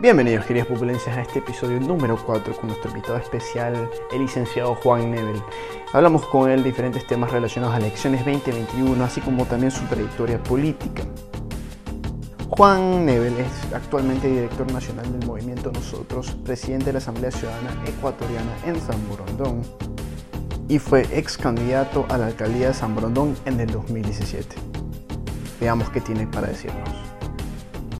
Bienvenidos, queridas pupulencias, a este episodio número 4 con nuestro invitado especial, el licenciado Juan Nebel. Hablamos con él de diferentes temas relacionados a elecciones 2021, así como también su trayectoria política. Juan Nebel es actualmente director nacional del movimiento Nosotros, presidente de la Asamblea Ciudadana Ecuatoriana en San Borondón y fue ex candidato a la alcaldía de San Borondón en el 2017. Veamos qué tiene para decirnos.